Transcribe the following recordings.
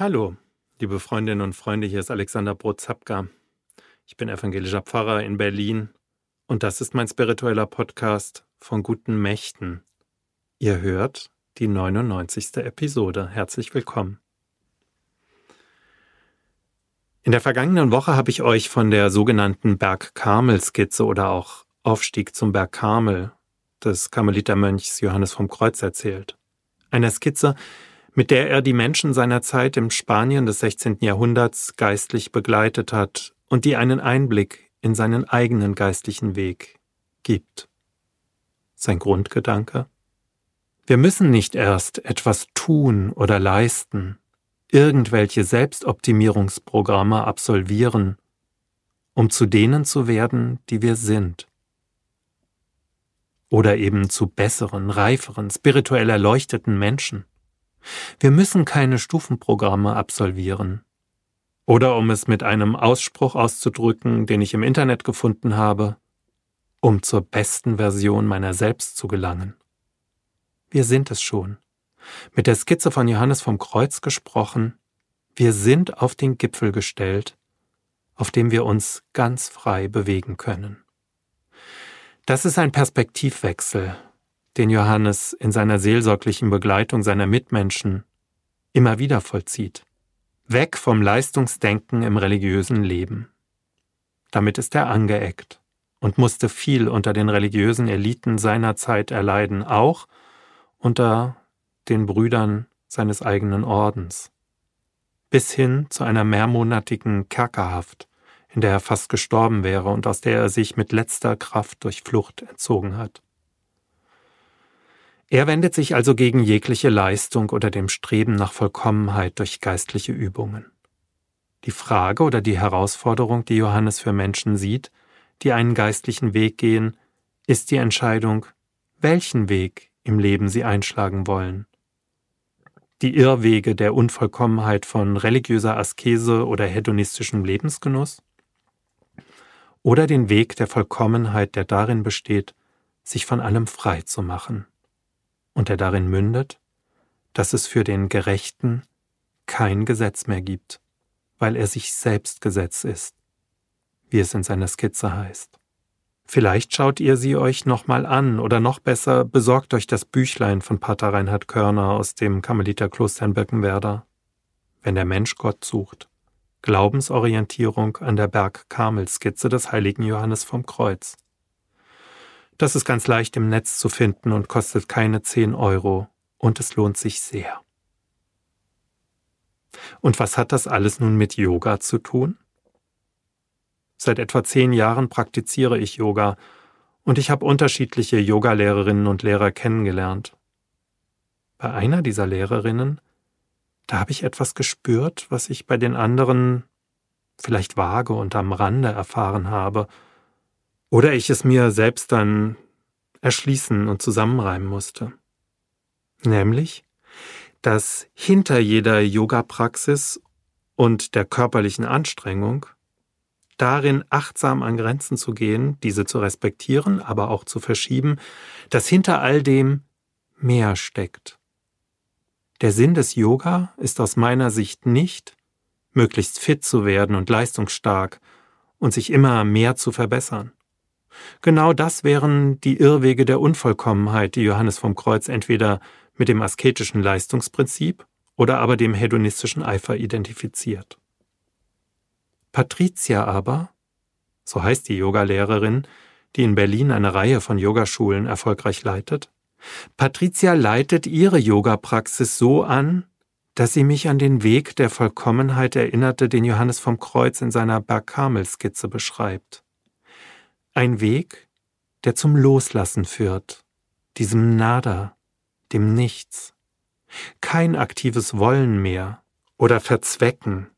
Hallo, liebe Freundinnen und Freunde, hier ist Alexander Brotzapka. Ich bin evangelischer Pfarrer in Berlin und das ist mein spiritueller Podcast von guten Mächten. Ihr hört die 99. Episode. Herzlich willkommen. In der vergangenen Woche habe ich euch von der sogenannten Berg-Karmel-Skizze oder auch Aufstieg zum Berg Karmel des Karmelitermönchs Johannes vom Kreuz erzählt. Einer Skizze, mit der er die Menschen seiner Zeit im Spanien des 16. Jahrhunderts geistlich begleitet hat und die einen Einblick in seinen eigenen geistlichen Weg gibt. Sein Grundgedanke? Wir müssen nicht erst etwas tun oder leisten, irgendwelche Selbstoptimierungsprogramme absolvieren, um zu denen zu werden, die wir sind. Oder eben zu besseren, reiferen, spirituell erleuchteten Menschen. Wir müssen keine Stufenprogramme absolvieren. Oder um es mit einem Ausspruch auszudrücken, den ich im Internet gefunden habe, um zur besten Version meiner selbst zu gelangen. Wir sind es schon. Mit der Skizze von Johannes vom Kreuz gesprochen, wir sind auf den Gipfel gestellt, auf dem wir uns ganz frei bewegen können. Das ist ein Perspektivwechsel, den Johannes in seiner seelsorglichen Begleitung seiner Mitmenschen immer wieder vollzieht. Weg vom Leistungsdenken im religiösen Leben. Damit ist er angeeckt und musste viel unter den religiösen Eliten seiner Zeit erleiden, auch unter den Brüdern seines eigenen Ordens, bis hin zu einer mehrmonatigen Kerkerhaft, in der er fast gestorben wäre und aus der er sich mit letzter Kraft durch Flucht entzogen hat. Er wendet sich also gegen jegliche Leistung oder dem Streben nach Vollkommenheit durch geistliche Übungen. Die Frage oder die Herausforderung, die Johannes für Menschen sieht, die einen geistlichen Weg gehen, ist die Entscheidung, welchen Weg im Leben sie einschlagen wollen. Die Irrwege der Unvollkommenheit von religiöser Askese oder hedonistischem Lebensgenuss? Oder den Weg der Vollkommenheit, der darin besteht, sich von allem frei zu machen und der darin mündet, dass es für den Gerechten kein Gesetz mehr gibt, weil er sich selbst Gesetz ist, wie es in seiner Skizze heißt. Vielleicht schaut ihr sie euch nochmal an oder noch besser besorgt euch das Büchlein von Pater Reinhard Körner aus dem Karmeliterkloster in Birkenwerder. Wenn der Mensch Gott sucht. Glaubensorientierung an der Berg-Karmel-Skizze des heiligen Johannes vom Kreuz. Das ist ganz leicht im Netz zu finden und kostet keine 10 Euro und es lohnt sich sehr. Und was hat das alles nun mit Yoga zu tun? Seit etwa zehn Jahren praktiziere ich Yoga und ich habe unterschiedliche Yogalehrerinnen und Lehrer kennengelernt. Bei einer dieser Lehrerinnen, da habe ich etwas gespürt, was ich bei den anderen vielleicht vage und am Rande erfahren habe – oder ich es mir selbst dann erschließen und zusammenreimen musste. Nämlich, dass hinter jeder Yoga-Praxis und der körperlichen Anstrengung darin achtsam an Grenzen zu gehen, diese zu respektieren, aber auch zu verschieben, dass hinter all dem mehr steckt. Der Sinn des Yoga ist aus meiner Sicht nicht, möglichst fit zu werden und leistungsstark und sich immer mehr zu verbessern. Genau das wären die Irrwege der Unvollkommenheit, die Johannes vom Kreuz entweder mit dem asketischen Leistungsprinzip oder aber dem hedonistischen Eifer identifiziert. Patricia aber, so heißt die Yogalehrerin, die in Berlin eine Reihe von Yogaschulen erfolgreich leitet, Patricia leitet ihre Yoga-Praxis so an, dass sie mich an den Weg der Vollkommenheit erinnerte, den Johannes vom Kreuz in seiner Bergkamel-Skizze beschreibt. Ein Weg, der zum Loslassen führt, diesem Nada, dem Nichts. Kein aktives Wollen mehr oder Verzwecken,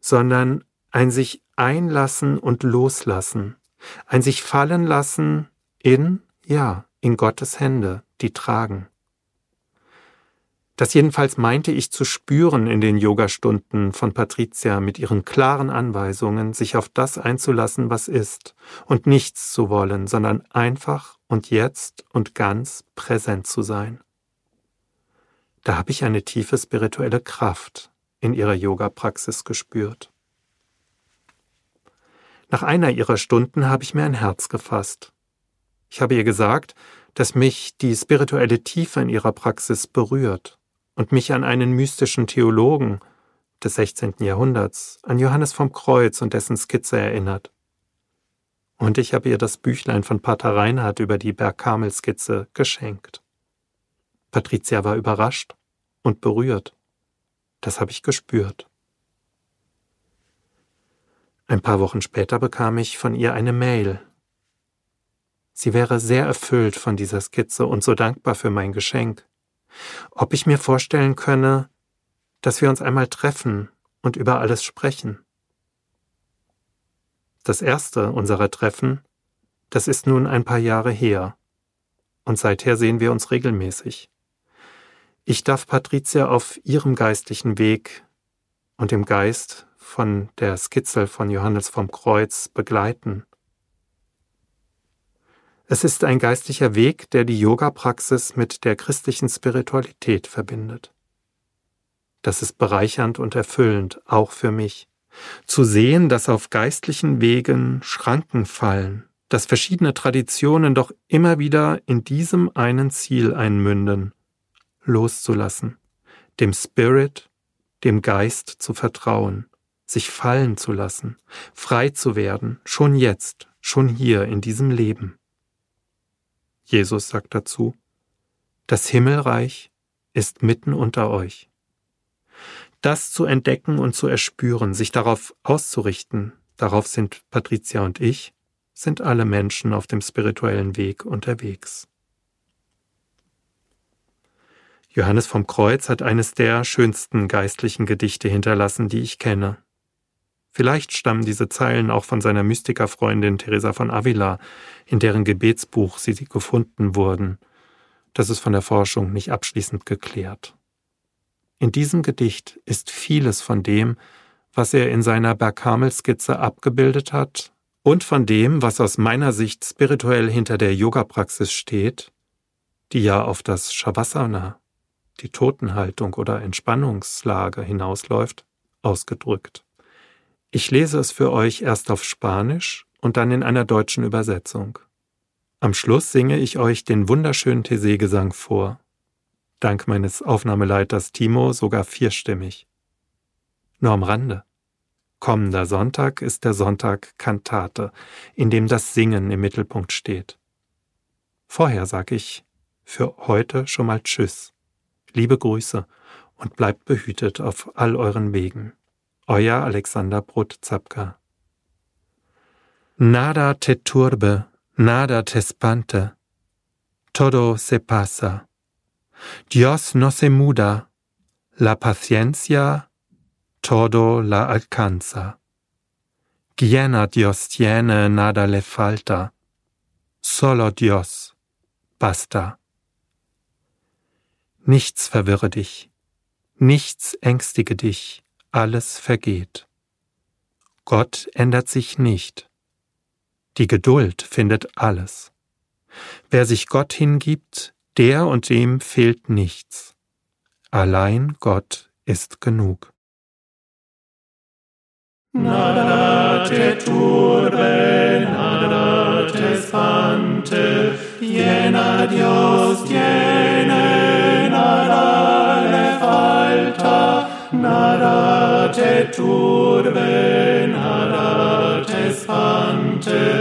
sondern ein sich einlassen und loslassen, ein sich fallen lassen in, ja, in Gottes Hände, die tragen. Das jedenfalls meinte ich zu spüren in den Yogastunden von Patricia mit ihren klaren Anweisungen, sich auf das einzulassen, was ist, und nichts zu wollen, sondern einfach und jetzt und ganz präsent zu sein. Da habe ich eine tiefe spirituelle Kraft in ihrer Yoga-Praxis gespürt. Nach einer ihrer Stunden habe ich mir ein Herz gefasst. Ich habe ihr gesagt, dass mich die spirituelle Tiefe in ihrer Praxis berührt und mich an einen mystischen Theologen des 16. Jahrhunderts, an Johannes vom Kreuz und dessen Skizze erinnert. Und ich habe ihr das Büchlein von Pater Reinhardt über die Bergkamel-Skizze geschenkt. Patricia war überrascht und berührt. Das habe ich gespürt. Ein paar Wochen später bekam ich von ihr eine Mail. Sie wäre sehr erfüllt von dieser Skizze und so dankbar für mein Geschenk. Ob ich mir vorstellen könne, dass wir uns einmal treffen und über alles sprechen. Das erste unserer Treffen, das ist nun ein paar Jahre her, und seither sehen wir uns regelmäßig. Ich darf Patricia auf ihrem geistlichen Weg und im Geist von der Skizze von Johannes vom Kreuz begleiten. Es ist ein geistlicher Weg, der die Yoga-Praxis mit der christlichen Spiritualität verbindet. Das ist bereichernd und erfüllend, auch für mich. Zu sehen, dass auf geistlichen Wegen Schranken fallen, dass verschiedene Traditionen doch immer wieder in diesem einen Ziel einmünden, loszulassen, dem Spirit, dem Geist zu vertrauen, sich fallen zu lassen, frei zu werden, schon jetzt, schon hier in diesem Leben. Jesus sagt dazu, das Himmelreich ist mitten unter euch. Das zu entdecken und zu erspüren, sich darauf auszurichten, darauf sind Patricia und ich, sind alle Menschen auf dem spirituellen Weg unterwegs. Johannes vom Kreuz hat eines der schönsten geistlichen Gedichte hinterlassen, die ich kenne. Vielleicht stammen diese Zeilen auch von seiner Mystikerfreundin Teresa von Avila, in deren Gebetsbuch sie gefunden wurden. Das ist von der Forschung nicht abschließend geklärt. In diesem Gedicht ist vieles von dem, was er in seiner Bergkamel-Skizze abgebildet hat, und von dem, was aus meiner Sicht spirituell hinter der Yoga-Praxis steht, die ja auf das Shavasana, die Totenhaltung oder Entspannungslage hinausläuft, ausgedrückt. Ich lese es für euch erst auf Spanisch und dann in einer deutschen Übersetzung. Am Schluss singe ich euch den wunderschönen Tese-Gesang vor. Dank meines Aufnahmeleiters Timo sogar vierstimmig. Nur am Rande. Kommender Sonntag ist der Sonntag Kantate, in dem das Singen im Mittelpunkt steht. Vorher sag ich für heute schon mal Tschüss. Liebe Grüße und bleibt behütet auf all euren Wegen. Euer Alexander Brot-Zapka. Nada te turbe, nada te espante. Todo se pasa. Dios no se muda. La paciencia todo la alcanza. Quiena Dios tiene, nada le falta. Solo Dios. Basta. Nichts verwirre dich, nichts ängstige dich, alles vergeht. Gott ändert sich nicht. Die Geduld findet alles. Wer sich Gott hingibt, der und dem fehlt nichts. Allein Gott ist genug. Nada te turbe, nada te spante, llena Dios, llena nada le falta, narate turbe narate spante.